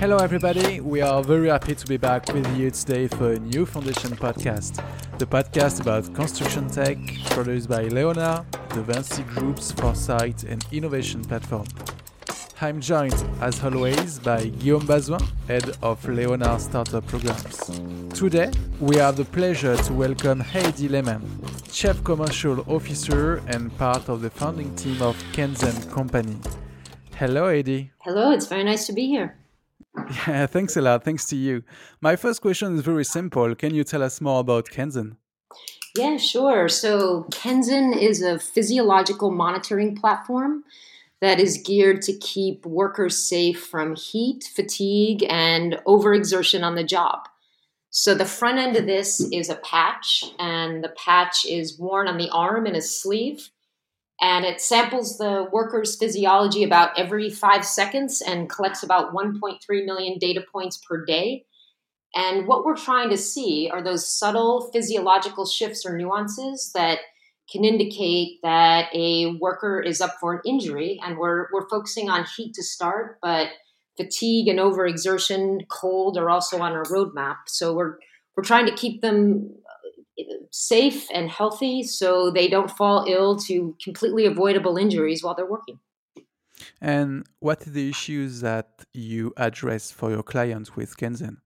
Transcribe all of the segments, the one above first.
Hello, everybody. We are very happy to be back with you today for a new Foundation podcast, the podcast about construction tech produced by Leonard, the Vinci Group's foresight and innovation platform. I'm joined, as always, by Guillaume Bazouin, head of Leonard Startup Programs. Today, we have the pleasure to welcome Heidi Lehmann, Chief Commercial Officer and part of the founding team of Kenzen Company. Hello, Heidi. Hello, it's very nice to be here. Yeah, thanks a lot. Thanks to you. My first question is very simple. Can you tell us more about Kenzen? Yeah, sure. So, Kenzen is a physiological monitoring platform that is geared to keep workers safe from heat, fatigue, and overexertion on the job. So, the front end of this is a patch, and the patch is worn on the arm and a sleeve and it samples the worker's physiology about every five seconds and collects about 1.3 million data points per day. And what we're trying to see are those subtle physiological shifts or nuances that can indicate that a worker is up for an injury. And we're, we're focusing on heat to start, but fatigue and overexertion, cold are also on our roadmap. So we're, we're trying to keep them safe and healthy so they don't fall ill to completely avoidable injuries while they're working. And what are the issues that you address for your clients with Kenzen?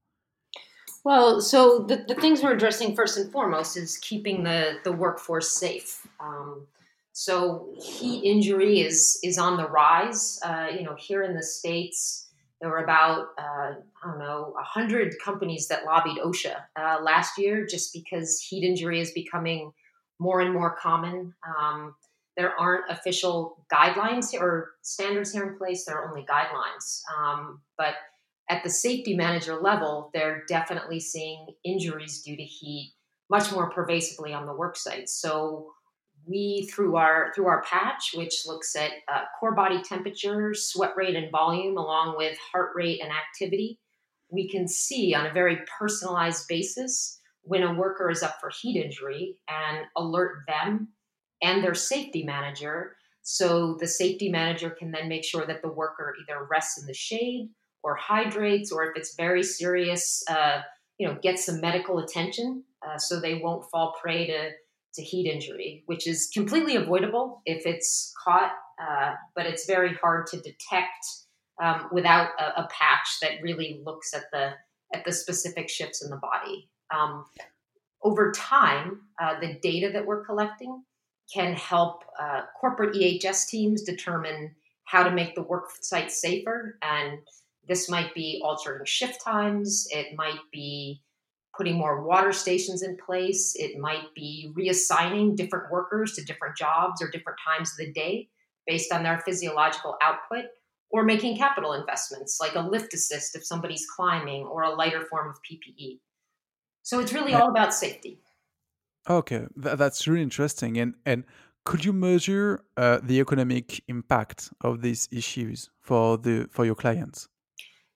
Well, so the, the things we're addressing first and foremost is keeping the, the workforce safe. Um, so heat injury is is on the rise. Uh, you know, here in the states, there were about uh, I don't know hundred companies that lobbied OSHA uh, last year just because heat injury is becoming more and more common. Um, there aren't official guidelines or standards here in place. There are only guidelines, um, but at the safety manager level, they're definitely seeing injuries due to heat much more pervasively on the work site. So we through our through our patch which looks at uh, core body temperature sweat rate and volume along with heart rate and activity we can see on a very personalized basis when a worker is up for heat injury and alert them and their safety manager. So the safety manager can then make sure that the worker either rests in the shade or hydrates or if it's very serious uh, you know get some medical attention uh, so they won't fall prey to to heat injury, which is completely avoidable if it's caught, uh, but it's very hard to detect um, without a, a, patch that really looks at the at the specific shifts in the body. Um, over time, uh, the data that we're collecting can help uh, corporate EHS teams determine how to make the work site safer, and this might be altering shift times. It might be putting more water stations in place. It might be reassigning different workers to different jobs or different times of the day based on their physiological output, or making capital investments like a lift assist if somebody's climbing or a lighter form of PPE. So it's really all about safety. Okay, that's really interesting. And and could you measure uh, the economic impact of these issues for the for your clients?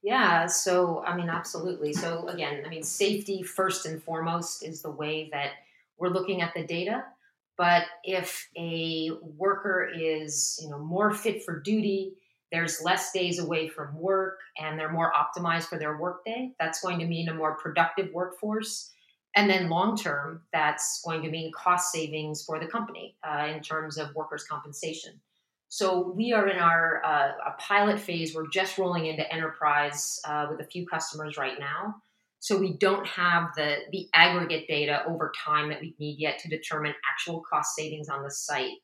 Yeah, so I mean, absolutely. So again, I mean, safety first and foremost is the way that we're looking at the data. But if a worker is, you know, more fit for duty, there's less days away from work, and they're more optimized for their workday. That's going to mean a more productive workforce. And then long term, that's going to mean cost savings for the company uh, in terms of workers' compensation. So we are in our uh, a pilot phase. We're just rolling into enterprise uh, with a few customers right now. So we don't have the the aggregate data over time that we need yet to determine actual cost savings on the site.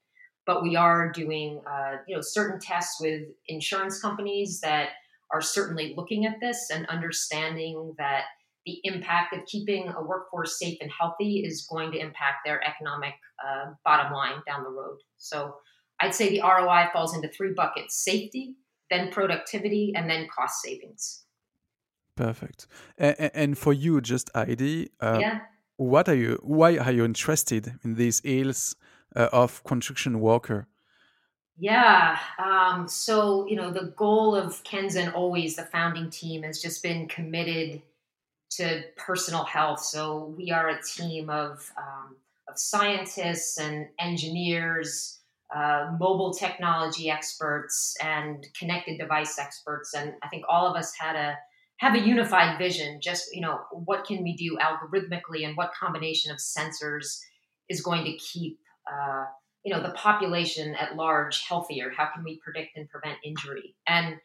But we are doing uh, you know certain tests with insurance companies that are certainly looking at this and understanding that the impact of keeping a workforce safe and healthy is going to impact their economic uh, bottom line down the road. So I'd say the ROI falls into three buckets safety, then productivity, and then cost savings. Perfect. And, and for you, just Heidi, uh, yeah. what are you, why are you interested in these ills uh, of construction worker? Yeah. Um, so, you know, the goal of Kenzen always, the founding team, has just been committed to personal health. So we are a team of, um, of scientists and engineers uh, mobile technology experts and connected device experts. And I think all of us had a have a unified vision. Just you know, what can we do algorithmically, and what combination of sensors is going to keep uh, you know the population at large healthier? How can we predict and prevent injury? And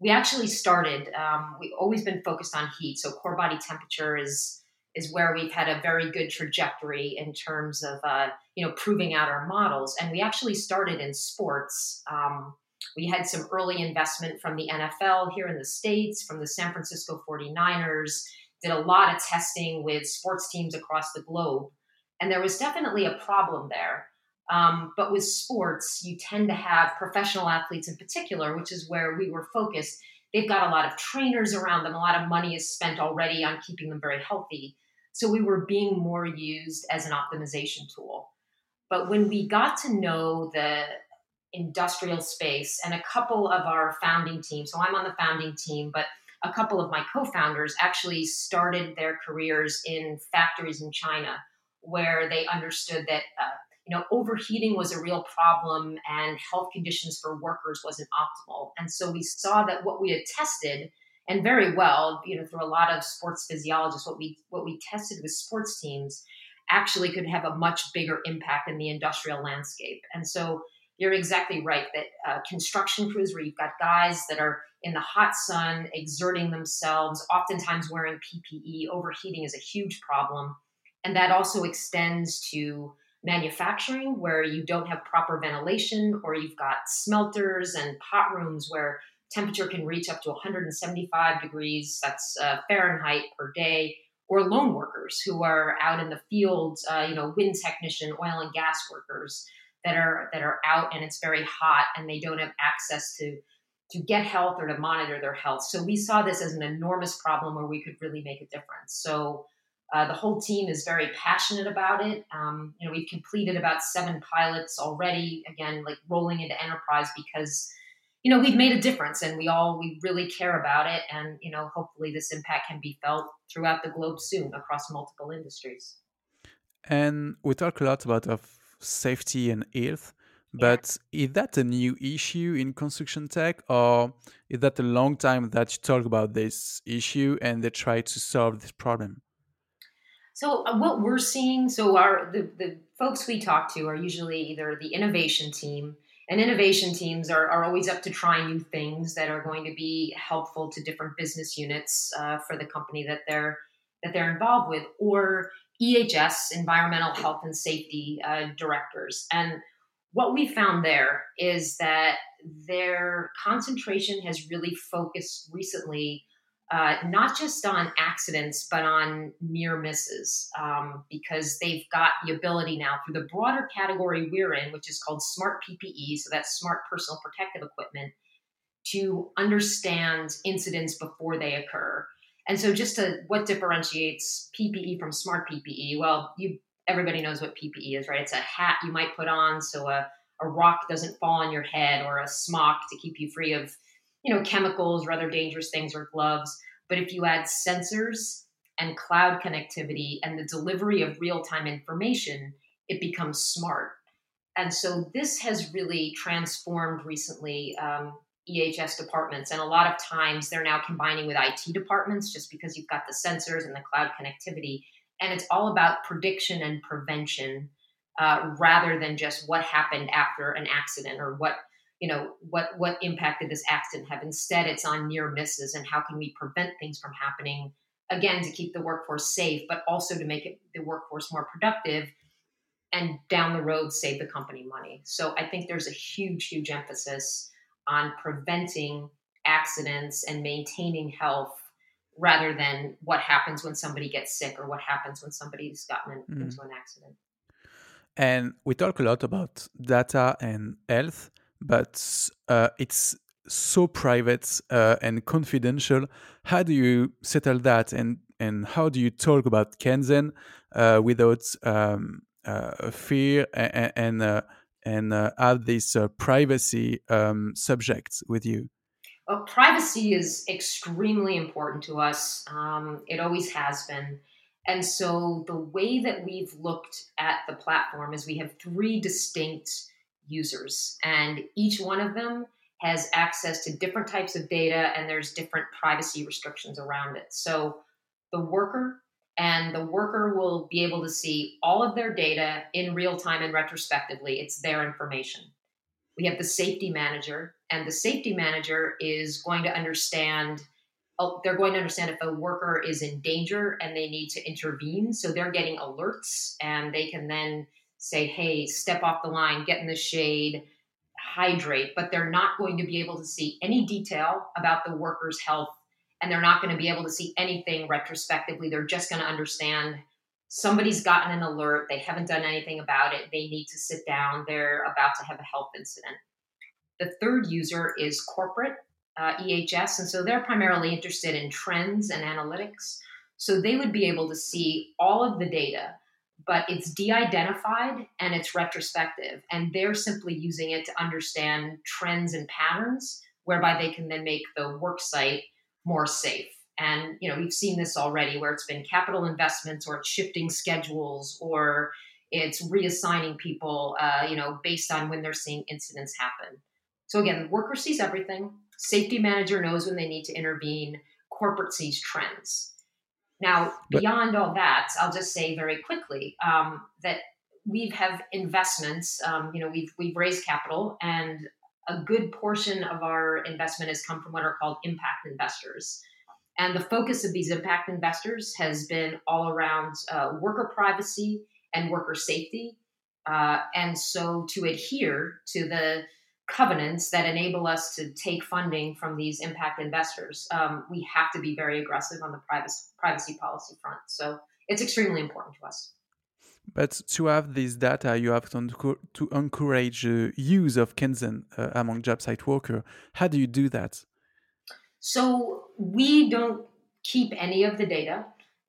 we actually started. Um, we've always been focused on heat, so core body temperature is is where we've had a very good trajectory in terms of uh, you know proving out our models. And we actually started in sports. Um, we had some early investment from the NFL here in the states, from the San Francisco 49ers. Did a lot of testing with sports teams across the globe, and there was definitely a problem there. Um, but with sports, you tend to have professional athletes in particular, which is where we were focused. They've got a lot of trainers around them. A lot of money is spent already on keeping them very healthy. So we were being more used as an optimization tool. But when we got to know the industrial space and a couple of our founding team, so I'm on the founding team, but a couple of my co founders actually started their careers in factories in China where they understood that. Uh, you know, overheating was a real problem and health conditions for workers wasn't optimal. And so we saw that what we had tested and very well, you know, through a lot of sports physiologists, what we what we tested with sports teams actually could have a much bigger impact in the industrial landscape. And so you're exactly right that uh, construction crews where you've got guys that are in the hot sun exerting themselves, oftentimes wearing PPE, overheating is a huge problem. And that also extends to manufacturing where you don't have proper ventilation or you've got smelters and pot rooms where temperature can reach up to 175 degrees, that's uh, Fahrenheit per day, or lone workers who are out in the field, uh, you know, wind technician, oil and gas workers that are that are out and it's very hot and they don't have access to to get health or to monitor their health. So we saw this as an enormous problem where we could really make a difference. So uh, the whole team is very passionate about it. Um, you know, we've completed about seven pilots already. Again, like rolling into enterprise because you know we've made a difference and we all we really care about it. And you know hopefully this impact can be felt throughout the globe soon across multiple industries. And we talk a lot about of safety and health but yeah. is that a new issue in construction tech? Or is that a long time that you talk about this issue and they try to solve this problem? So uh, what we're seeing so our the, the folks we talk to are usually either the innovation team and innovation teams are, are always up to try new things that are going to be helpful to different business units uh, for the company that they're that they're involved with or ehs environmental health and safety uh, directors. And what we found there is that their concentration has really focused recently uh, not just on accidents, but on near misses, um, because they've got the ability now through the broader category we're in, which is called smart PPE, so that's smart personal protective equipment, to understand incidents before they occur. And so, just to what differentiates PPE from smart PPE? Well, you everybody knows what PPE is, right? It's a hat you might put on so a, a rock doesn't fall on your head, or a smock to keep you free of you know, chemicals or other dangerous things or gloves. But if you add sensors and cloud connectivity and the delivery of real time information, it becomes smart. And so this has really transformed recently um, EHS departments. And a lot of times they're now combining with IT departments just because you've got the sensors and the cloud connectivity. And it's all about prediction and prevention uh, rather than just what happened after an accident or what you know what what impact did this accident have? Instead it's on near misses and how can we prevent things from happening again to keep the workforce safe but also to make it the workforce more productive and down the road save the company money. So i think there's a huge huge emphasis on preventing accidents and maintaining health rather than what happens when somebody gets sick or what happens when somebody's gotten mm. into an accident. And we talk a lot about data and health but uh, it's so private uh, and confidential. How do you settle that, and and how do you talk about Kenzen uh, without um, uh, fear and and, uh, and uh, have this privacy um, subject with you? Well, privacy is extremely important to us. Um, it always has been. And so the way that we've looked at the platform is we have three distinct users, and each one of them has access to different types of data and there's different privacy restrictions around it. So the worker and the worker will be able to see all of their data in real time and retrospectively. It's their information. We have the safety manager, and the safety manager is going to understand. Oh, they're going to understand if a worker is in danger and they need to intervene. So they're getting alerts, and they can then say, "Hey, step off the line, get in the shade, hydrate." But they're not going to be able to see any detail about the worker's health and they're not going to be able to see anything retrospectively. They're just going to understand somebody's gotten an alert, they haven't done anything about it, they need to sit down, they're about to have a health incident. The third user is corporate uh, EHS, and so they're primarily interested in trends and analytics. So they would be able to see all of the data, but it's de identified and it's retrospective, and they're simply using it to understand trends and patterns, whereby they can then make the work site more safe. And you know, we've seen this already where it's been capital investments or it's shifting schedules or it's reassigning people, uh, you know, based on when they're seeing incidents happen. So again, the worker sees everything. Safety manager knows when they need to intervene. Corporate sees trends. Now, but, beyond all that, I'll just say very quickly um, that we have investments. Um, you know, we've we've raised capital, and a good portion of our investment has come from what are called impact investors. And the focus of these impact investors has been all around uh, worker privacy and worker safety. Uh, and so, to adhere to the covenants that enable us to take funding from these impact investors, um, we have to be very aggressive on the privacy, privacy policy front. So, it's extremely important to us. But to have this data, you have to, to encourage the use of Kenzen uh, among job site workers. How do you do that? So we don't keep any of the data.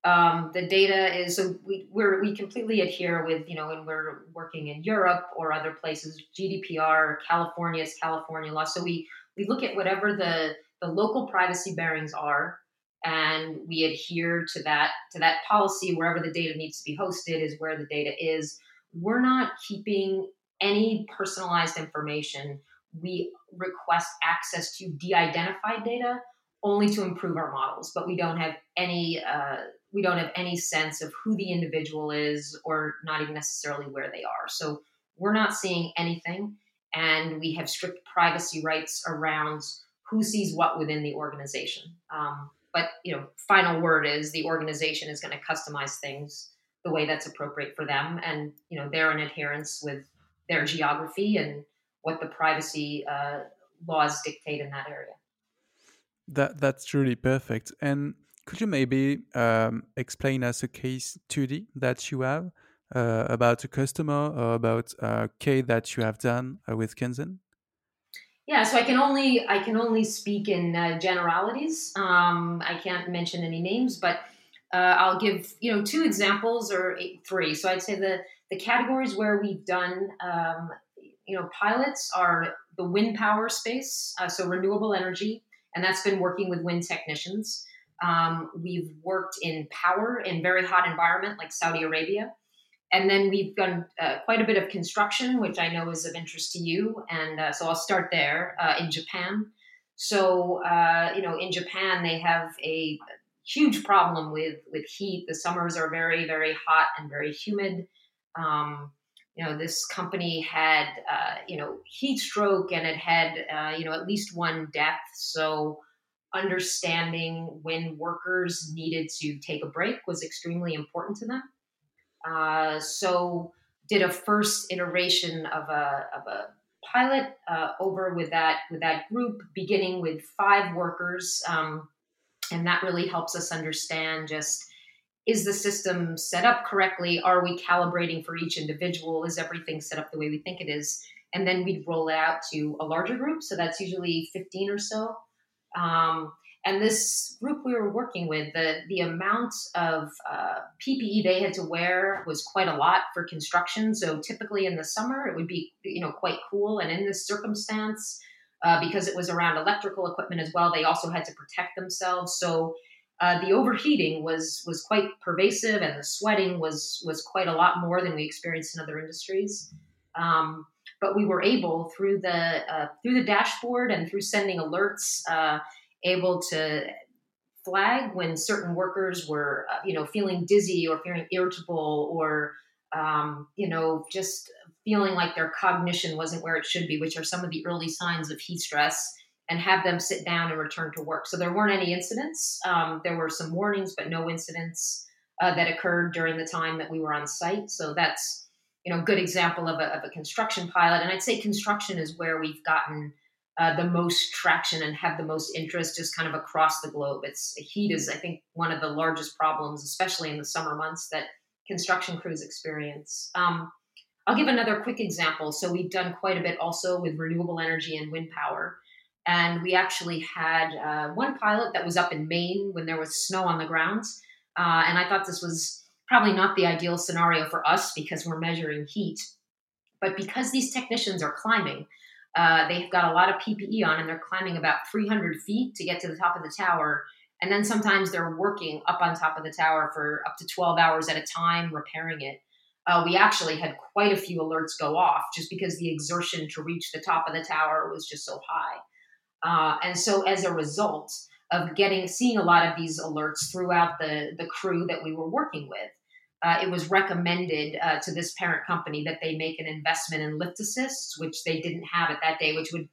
Um, the data is so we we completely adhere with you know when we're working in Europe or other places GDPR California's California law. So we we look at whatever the the local privacy bearings are and we adhere to that to that policy. Wherever the data needs to be hosted is where the data is. We're not keeping any personalized information. We request access to de-identified data only to improve our models but we don't have any uh, we don't have any sense of who the individual is or not even necessarily where they are. So we're not seeing anything and we have strict privacy rights around who sees what within the organization. Um, but you know final word is the organization is going to customize things the way that's appropriate for them and you know they're in adherence with their geography and what the privacy uh, laws dictate in that area. That that's truly perfect. And could you maybe um, explain us a case study that you have uh, about a customer or about a case that you have done uh, with Kenzen? Yeah, so I can only I can only speak in uh, generalities. Um, I can't mention any names, but uh, I'll give you know two examples or eight, three. So I'd say the the categories where we've done um, you know pilots are the wind power space, uh, so renewable energy, and that's been working with wind technicians. Um, we've worked in power in very hot environment like Saudi Arabia and then we've done uh, quite a bit of construction, which I know is of interest to you. And uh, so I'll start there uh, in Japan. So uh, you know, in Japan they have a huge problem with with heat. The summers are very very hot and very humid. Um, you know, this company had uh, you know heat stroke and it had uh, you know at least one death. So understanding when workers needed to take a break was extremely important to them. Uh, so did a first iteration of a, of a pilot uh, over with that with that group, beginning with five workers, um, and that really helps us understand just is the system set up correctly? Are we calibrating for each individual? Is everything set up the way we think it is? And then we'd roll it out to a larger group, so that's usually 15 or so. Um, and this group we were working with, the, the amount of uh, PPE they had to wear was quite a lot for construction. So typically in the summer, it would be you know quite cool. And in this circumstance, uh, because it was around electrical equipment as well, they also had to protect themselves. So uh, the overheating was was quite pervasive, and the sweating was was quite a lot more than we experienced in other industries. Um, but we were able through the uh, through the dashboard and through sending alerts, uh, able to flag when certain workers were, uh, you know, feeling dizzy or feeling irritable or um, you know, just feeling like their cognition wasn't where it should be, which are some of the early signs of heat stress, and have them sit down and return to work. So there weren't any incidents. Um, there were some warnings, but no incidents uh, that occurred during the time that we were on site. So that's you know, good example of a, of a construction pilot. And I'd say construction is where we've gotten uh, the most traction and have the most interest just kind of across the globe. It's heat is, I think, one of the largest problems, especially in the summer months that construction crews experience. Um, I'll give another quick example. So we've done quite a bit also with renewable energy and wind power. And we actually had uh, one pilot that was up in Maine when there was snow on the ground. Uh, and I thought this was probably not the ideal scenario for us because we're measuring heat. But because these technicians are climbing, uh, they've got a lot of PPE on and they're climbing about 300 feet to get to the top of the tower. And then sometimes they're working up on top of the tower for up to 12 hours at a time, repairing it. Uh, we actually had quite a few alerts go off just because the exertion to reach the top of the tower was just so high. Uh, and so as a result, of getting seeing a lot of these alerts throughout the the crew that we were working with. Uh, it was recommended uh, to this parent company that they make an investment in lift assists, which they didn't have at that day, which would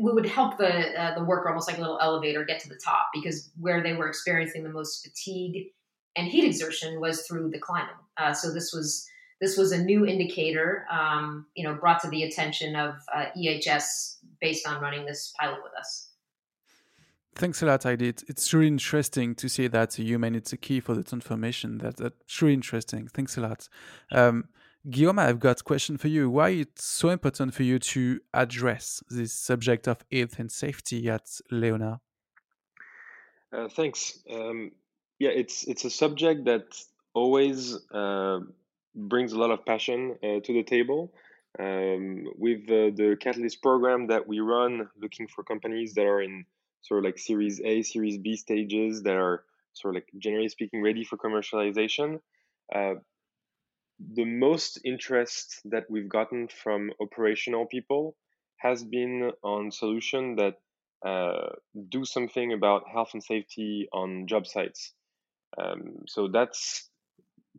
would help the uh, the worker almost like a little elevator get to the top because where they were experiencing the most fatigue and heat exertion was through the climbing. Uh, so this was this was a new indicator, um, you know, brought to the attention of uh, EHS based on running this pilot with us. Thanks a lot, Heidi. It's really interesting to see that human is a key for the transformation. That, that's really interesting. Thanks a lot. Um, Guillaume, I've got a question for you. Why it's so important for you to address this subject of health and safety at Leonard? Uh, thanks. Um, yeah, it's it's a subject that always uh, brings a lot of passion uh, to the table. Um, with the Catalyst program that we run, looking for companies that are in sort of like Series A, Series B stages that are sort of like generally speaking ready for commercialization. Uh, the most interest that we've gotten from operational people has been on solution that uh, do something about health and safety on job sites. Um, so that's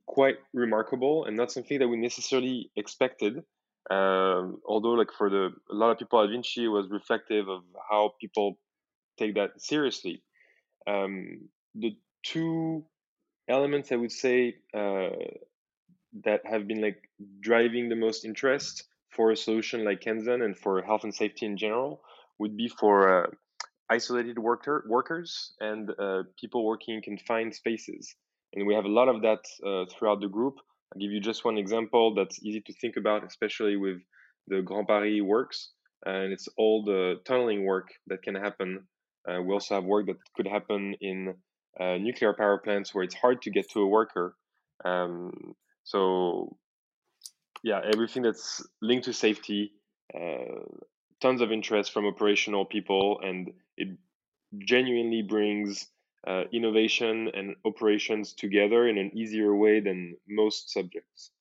quite remarkable and not something that we necessarily expected. Um, although, like for the a lot of people at Vinci, was reflective of how people take that seriously. Um, the two elements I would say uh, that have been like driving the most interest for a solution like Kenzen and for health and safety in general would be for uh, isolated worker workers and uh, people working in confined spaces. And we have a lot of that uh, throughout the group. I'll give you just one example that's easy to think about, especially with the Grand Paris works. And it's all the tunneling work that can happen uh, we also have work that could happen in uh, nuclear power plants where it's hard to get to a worker. Um, so, yeah, everything that's linked to safety, uh, tons of interest from operational people, and it genuinely brings uh, innovation and operations together in an easier way than most subjects.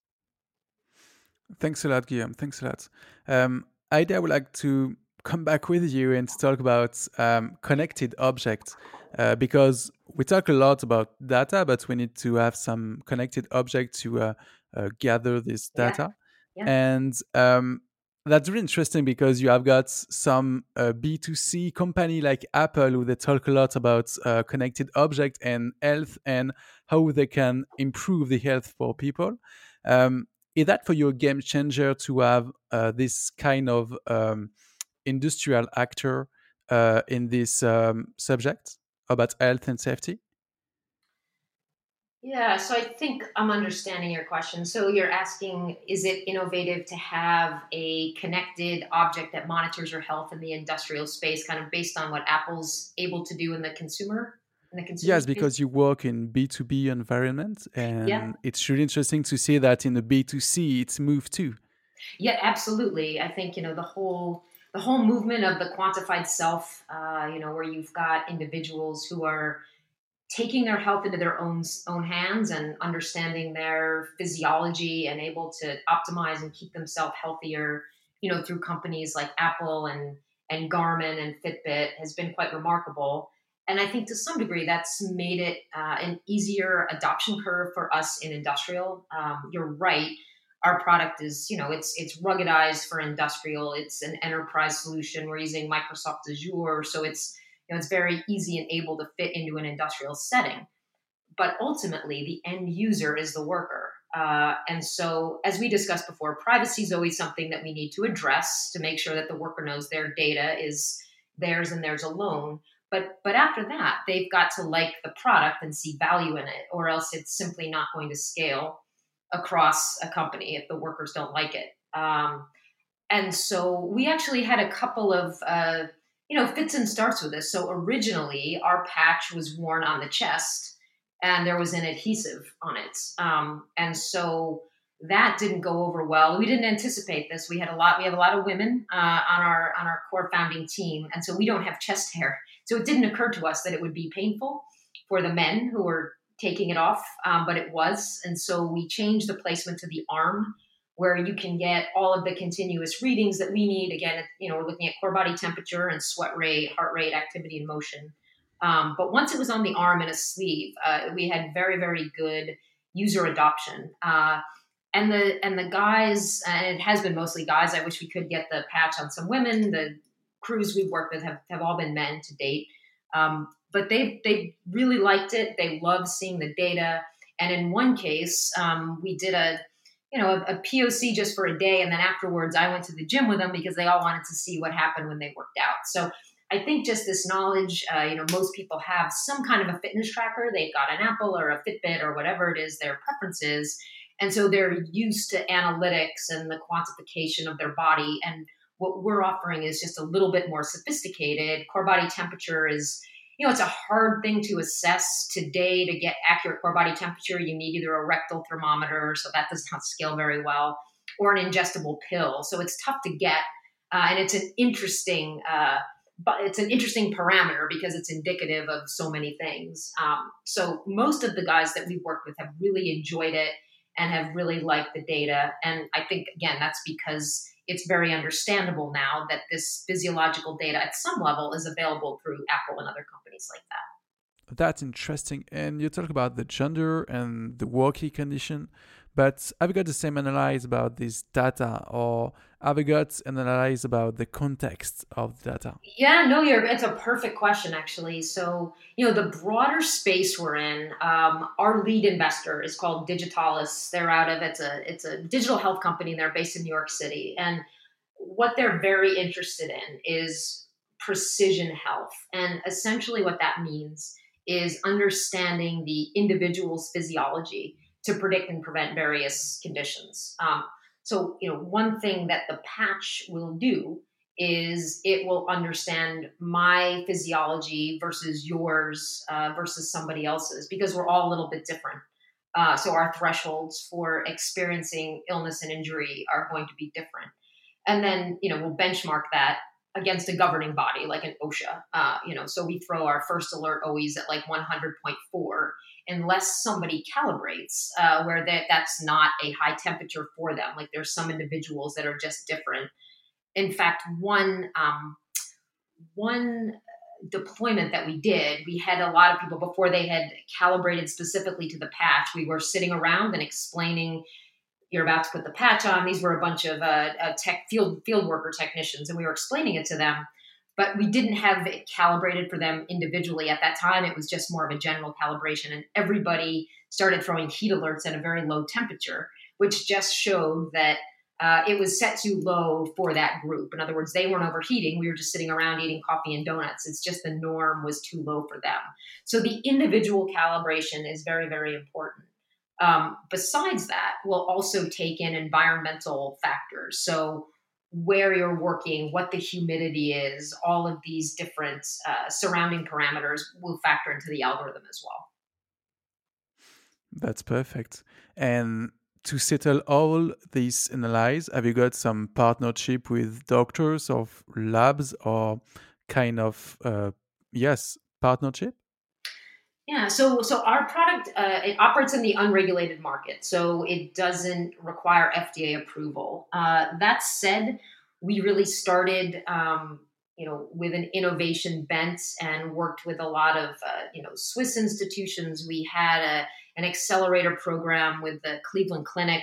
Thanks a lot, Guillaume. Thanks a lot. Um, Heidi, I would like to come back with you and talk about um, connected objects uh, because we talk a lot about data, but we need to have some connected object to uh, uh, gather this data. Yeah. Yeah. And um, that's really interesting because you have got some uh, B2C company like Apple who they talk a lot about uh, connected object and health and how they can improve the health for people. Um, is that for you a game changer to have uh, this kind of um, industrial actor uh, in this um, subject about health and safety? Yeah, so I think I'm understanding your question. So you're asking is it innovative to have a connected object that monitors your health in the industrial space, kind of based on what Apple's able to do in the consumer? In the consumer yes, space? because you work in B2B environment, and yeah. it's really interesting to see that in the B2C it's moved too. Yeah, absolutely. I think you know the whole the whole movement of the quantified self, uh, you know, where you've got individuals who are taking their health into their own own hands and understanding their physiology and able to optimize and keep themselves healthier you know, through companies like Apple and and Garmin and Fitbit has been quite remarkable. And I think to some degree that's made it uh, an easier adoption curve for us in industrial. Um, you're right. Our product is, you know, it's it's ruggedized for industrial. It's an enterprise solution. We're using Microsoft Azure, so it's you know it's very easy and able to fit into an industrial setting. But ultimately, the end user is the worker. Uh, and so, as we discussed before, privacy is always something that we need to address to make sure that the worker knows their data is theirs and theirs alone. But but after that, they've got to like the product and see value in it, or else it's simply not going to scale across a company if the workers don't like it. Um, and so we actually had a couple of uh, you know fits and starts with this. So originally, our patch was worn on the chest, and there was an adhesive on it, um, and so that didn't go over well. We didn't anticipate this. We had a lot. We have a lot of women uh, on our on our core founding team, and so we don't have chest hair. So it didn't occur to us that it would be painful for the men who were taking it off, um, but it was. And so we changed the placement to the arm where you can get all of the continuous readings that we need. Again, you know, we're looking at core body temperature and sweat rate, heart rate, activity, and motion. Um, but once it was on the arm and a sleeve, uh, we had very, very good user adoption. Uh, and the and the guys, and it has been mostly guys. I wish we could get the patch on some women. The crews we've worked with have, have all been men to date. Um, but they they really liked it. They loved seeing the data. And in one case, um, we did a you know a, a, POC just for a day, and then afterwards, I went to the gym with them because they all wanted to see what happened when they worked out. So I think just this knowledge, uh, you know, most people have some kind of a fitness tracker. They've got an Apple or a Fitbit or whatever it is their preference is, and so they're used to analytics and the quantification of their body and what we're offering is just a little bit more sophisticated. Core body temperature is, you know, it's a hard thing to assess today to get accurate core body temperature. You need either a rectal thermometer, so that does not scale very well, or an ingestible pill. So it's tough to get, uh, and it's an interesting. Uh, but it's an interesting parameter because it's indicative of so many things. Um, so most of the guys that we've worked with have really enjoyed it and have really liked the data. And I think again that's because it's very understandable now that this physiological data at some level is available through Apple and other companies like that. That's interesting. And you talk about the gender and the working condition, but have you got the same analysis about this data or have you got an analysis about the context of the data? Yeah, no, you're, it's a perfect question, actually. So, you know, the broader space we're in, um, our lead investor is called Digitalis. They're out of, it's a, it's a digital health company. And they're based in New York City. And what they're very interested in is precision health. And essentially what that means is understanding the individual's physiology to predict and prevent various conditions. Um, so, you know, one thing that the patch will do is it will understand my physiology versus yours uh, versus somebody else's because we're all a little bit different. Uh, so our thresholds for experiencing illness and injury are going to be different. And then, you know, we'll benchmark that against a governing body like an OSHA. Uh, you know, so we throw our first alert always at like 100.4 unless somebody calibrates uh, where that that's not a high temperature for them. Like there's some individuals that are just different. In fact, one um, one deployment that we did, we had a lot of people before they had calibrated specifically to the patch. We were sitting around and explaining. You're about to put the patch on. These were a bunch of uh, uh, tech field field worker technicians, and we were explaining it to them but we didn't have it calibrated for them individually at that time. It was just more of a general calibration, and everybody started throwing heat alerts at a very low temperature, which just showed that uh, it was set too low for that group. In other words, they weren't overheating. We were just sitting around eating coffee and donuts. It's just the norm was too low for them. So the individual calibration is very, very important. Um, besides that, we'll also take in environmental factors. So where you're working, what the humidity is, all of these different uh, surrounding parameters will factor into the algorithm as well. That's perfect. And to settle all these analyses, have you got some partnership with doctors or labs or kind of uh, yes partnership? Yeah, so so our product uh, it operates in the unregulated market, so it doesn't require FDA approval. Uh, that said, we really started, um, you know, with an innovation bent and worked with a lot of, uh, you know, Swiss institutions. We had a, an accelerator program with the Cleveland Clinic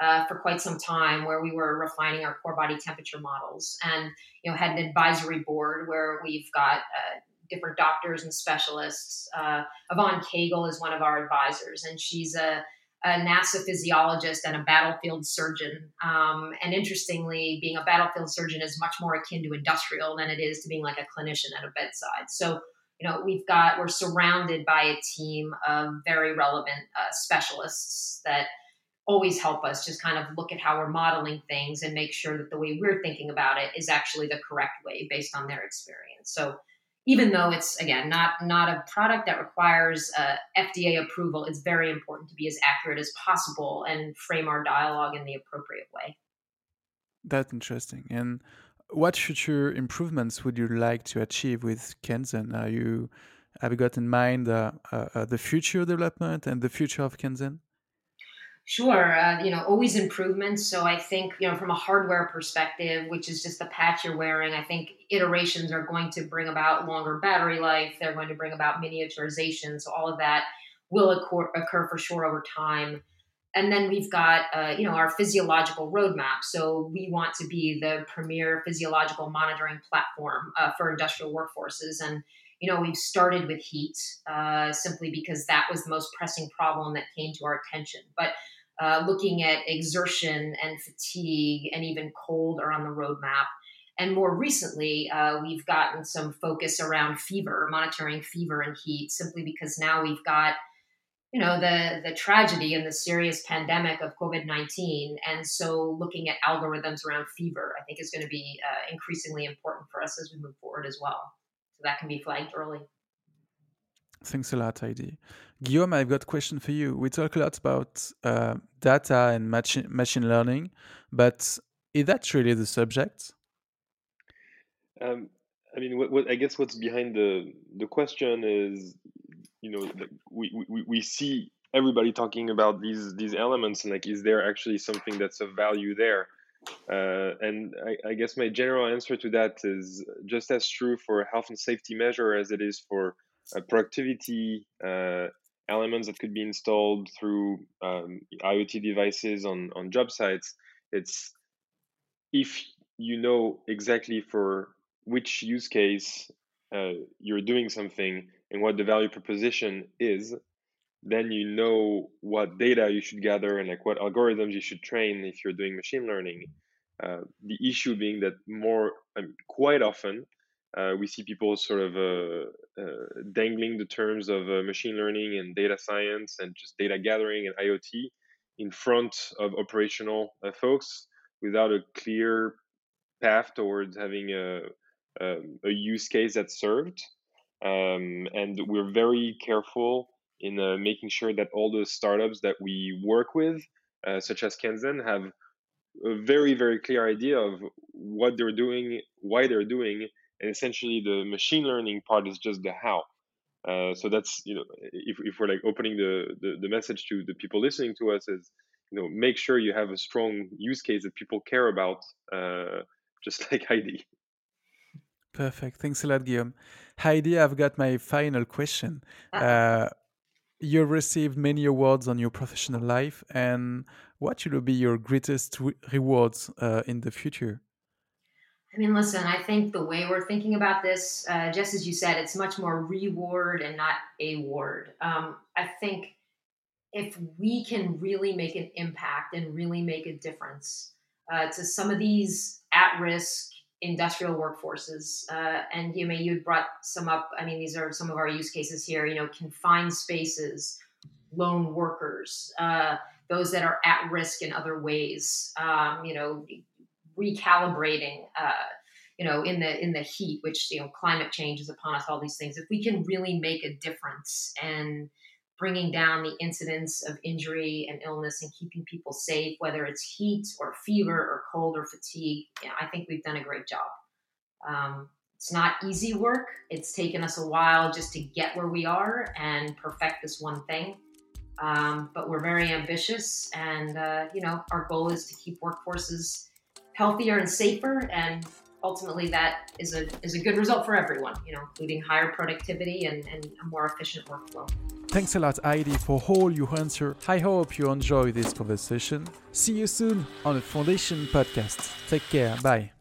uh, for quite some time where we were refining our core body temperature models and you know had an advisory board where we've got uh, different doctors and specialists. Uh, Yvonne Cagle is one of our advisors and she's a, a nasa physiologist and a battlefield surgeon. Um, and interestingly being a battlefield surgeon is much more akin to industrial than it is to being like a clinician at a bedside. So you know we've got we're surrounded by a team of very relevant uh, specialists that always help us just kind of look at how we're modeling things and make sure that the way we're thinking about it is actually the correct way based on their experience. So even though it's again not not a product that requires uh, FDA approval, it's very important to be as accurate as possible and frame our dialogue in the appropriate way. That's interesting. And what future improvements would you like to achieve with Kenzen? Are you have you got in mind uh, uh, uh the future development and the future of Kenzen? Sure, uh, you know, always improvements. So I think, you know, from a hardware perspective, which is just the patch you're wearing, I think iterations are going to bring about longer battery life. They're going to bring about miniaturization. So all of that will occur, occur for sure over time. And then we've got, uh, you know, our physiological roadmap. So we want to be the premier physiological monitoring platform uh, for industrial workforces. And you know, we've started with heat uh, simply because that was the most pressing problem that came to our attention. But uh, looking at exertion and fatigue and even cold are on the roadmap. And more recently, uh, we've gotten some focus around fever, monitoring fever and heat, simply because now we've got, you know, the the tragedy and the serious pandemic of COVID nineteen, and so looking at algorithms around fever, I think, is going to be uh, increasingly important for us as we move forward as well. So that can be flagged early. Thanks a lot, Heidi. Guillaume, I've got a question for you. We talk a lot about uh, data and machine machine learning, but is that really the subject? Um, I mean, what, what, I guess what's behind the the question is, you know, we, we, we see everybody talking about these these elements and like, is there actually something that's of value there? Uh, and I, I, guess my general answer to that is just as true for health and safety measure as it is for uh, productivity uh, elements that could be installed through um, IoT devices on, on job sites. It's if you know exactly for which use case uh, you're doing something and what the value proposition is, then you know what data you should gather and like what algorithms you should train if you're doing machine learning. Uh, the issue being that more, I mean, quite often, uh, we see people sort of uh, uh, dangling the terms of uh, machine learning and data science and just data gathering and IoT in front of operational uh, folks without a clear path towards having a, a, um, a use case that's served. Um, and we're very careful in uh, making sure that all the startups that we work with, such as Kenzen, have a very, very clear idea of what they're doing, why they're doing, and essentially the machine learning part is just the how. Uh, so that's you know if, if we're like opening the, the, the message to the people listening to us is you know make sure you have a strong use case that people care about uh, just like heidi perfect. Thanks a lot guillaume heidi i've got my final question. Uh, you received many awards on your professional life and what should be your greatest re- rewards uh, in the future? I mean, listen, I think the way we're thinking about this, uh, just as you said, it's much more reward and not a ward. Um, I think if we can really make an impact and really make a difference uh, to some of these at risk industrial workforces, uh, and you may you brought some up. I mean, these are some of our use cases here. You know, confined spaces, lone workers, uh, those that are at risk in other ways. Um, you know, recalibrating uh, you know in the in the heat which you know climate change is upon us all these things if we can really make a difference and bringing down the incidence of injury and illness and keeping people safe whether it's heat or fever or cold or fatigue know, i think we've done a great job. Um, it's not easy work. It's taken us a while just to get where we are and perfect this one thing. Um, but we're very ambitious and uh, you know our goal is to keep workforces healthier and safer, and ultimately that is a is a good result for everyone. You know, including higher productivity and, and a more efficient workflow. Thanks a lot, Heidi, for all your answer. I hope you enjoy this conversation. See you soon on the Foundation podcast. Take care. Bye.